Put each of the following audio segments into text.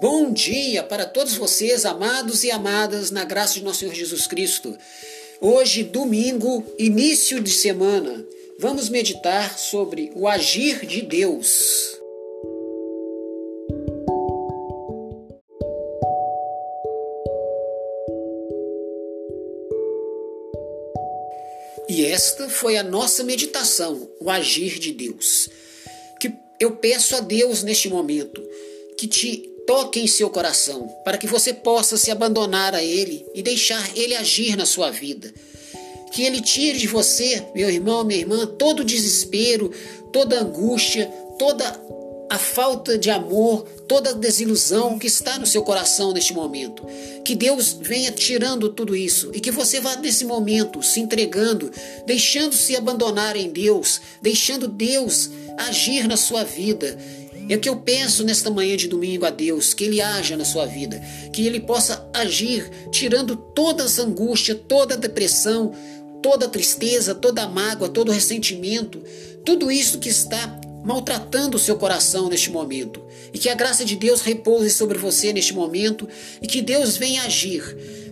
Bom dia para todos vocês, amados e amadas, na graça de nosso Senhor Jesus Cristo. Hoje, domingo, início de semana, vamos meditar sobre o agir de Deus. E esta foi a nossa meditação, o agir de Deus. Que eu peço a Deus neste momento que te toque em seu coração, para que você possa se abandonar a Ele e deixar Ele agir na sua vida. Que Ele tire de você, meu irmão, minha irmã, todo o desespero, toda a angústia, toda a falta de amor, toda a desilusão que está no seu coração neste momento. Que Deus venha tirando tudo isso e que você vá nesse momento se entregando, deixando-se abandonar em Deus, deixando Deus agir na sua vida é que eu peço nesta manhã de domingo a Deus, que Ele haja na sua vida, que Ele possa agir, tirando toda essa angústia, toda a depressão, toda a tristeza, toda a mágoa, todo o ressentimento, tudo isso que está maltratando o seu coração neste momento. E que a graça de Deus repouse sobre você neste momento e que Deus venha agir,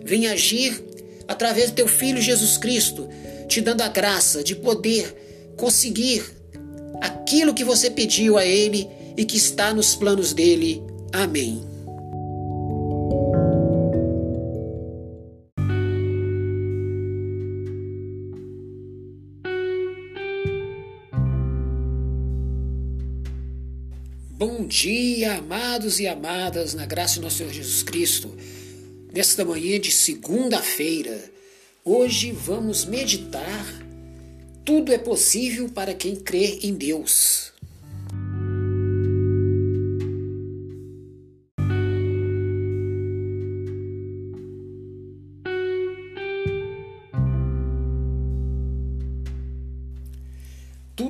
venha agir através do teu filho Jesus Cristo, te dando a graça de poder conseguir aquilo que você pediu a Ele e que está nos planos dele. Amém. Bom dia, amados e amadas, na graça de nosso Senhor Jesus Cristo. Nesta manhã de segunda-feira, hoje vamos meditar. Tudo é possível para quem crê em Deus.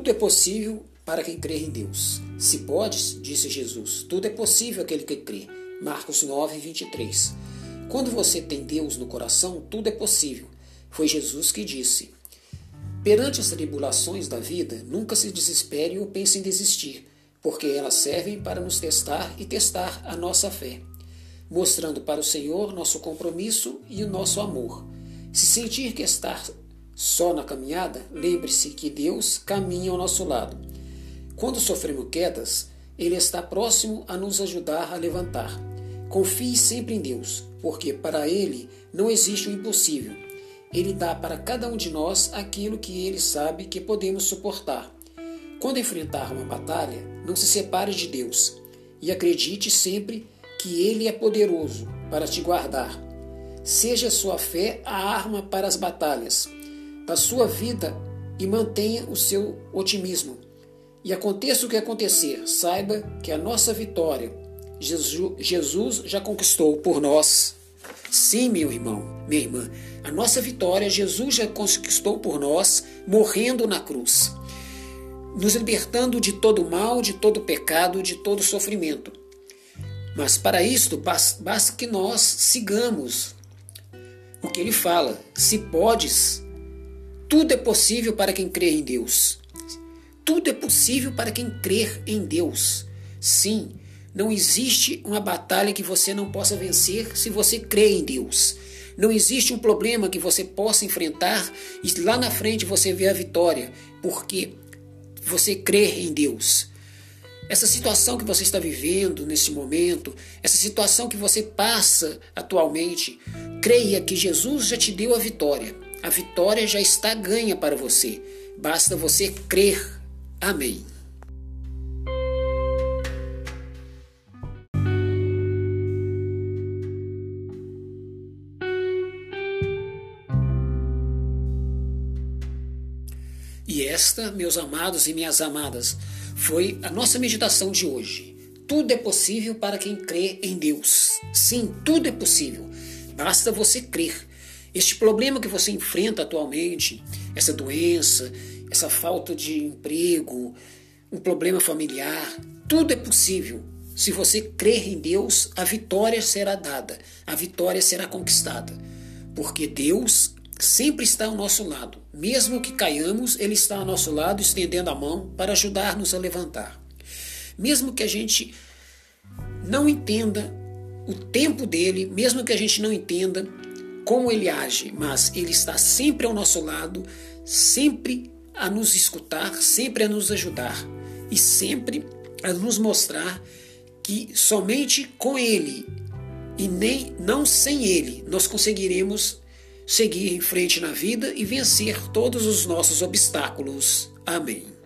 Tudo é possível para quem crê em Deus. Se podes, disse Jesus, tudo é possível aquele que crê. Marcos 9, 23. Quando você tem Deus no coração, tudo é possível. Foi Jesus que disse. Perante as tribulações da vida, nunca se desespere ou pense em desistir, porque elas servem para nos testar e testar a nossa fé, mostrando para o Senhor nosso compromisso e o nosso amor. Se sentir que está só na caminhada, lembre-se que Deus caminha ao nosso lado. Quando sofremos quedas, Ele está próximo a nos ajudar a levantar. Confie sempre em Deus, porque para Ele não existe o impossível. Ele dá para cada um de nós aquilo que Ele sabe que podemos suportar. Quando enfrentar uma batalha, não se separe de Deus e acredite sempre que Ele é poderoso para te guardar. Seja sua fé a arma para as batalhas da sua vida e mantenha o seu otimismo. E aconteça o que acontecer, saiba que a nossa vitória Jesus já conquistou por nós. Sim, meu irmão, minha irmã, a nossa vitória Jesus já conquistou por nós, morrendo na cruz, nos libertando de todo mal, de todo pecado, de todo sofrimento. Mas para isto basta que nós sigamos o que ele fala. Se podes, tudo é possível para quem crê em Deus. Tudo é possível para quem crer em Deus. Sim, não existe uma batalha que você não possa vencer se você crê em Deus. Não existe um problema que você possa enfrentar e lá na frente você vê a vitória, porque você crê em Deus. Essa situação que você está vivendo nesse momento, essa situação que você passa atualmente, creia que Jesus já te deu a vitória. A vitória já está ganha para você. Basta você crer. Amém. E esta, meus amados e minhas amadas, foi a nossa meditação de hoje. Tudo é possível para quem crê em Deus. Sim, tudo é possível. Basta você crer. Este problema que você enfrenta atualmente, essa doença, essa falta de emprego, um problema familiar, tudo é possível. Se você crer em Deus, a vitória será dada, a vitória será conquistada. Porque Deus sempre está ao nosso lado. Mesmo que caiamos, Ele está ao nosso lado, estendendo a mão para ajudar-nos a levantar. Mesmo que a gente não entenda o tempo dele, mesmo que a gente não entenda como ele age, mas ele está sempre ao nosso lado, sempre a nos escutar, sempre a nos ajudar e sempre a nos mostrar que somente com ele e nem não sem ele nós conseguiremos seguir em frente na vida e vencer todos os nossos obstáculos. Amém.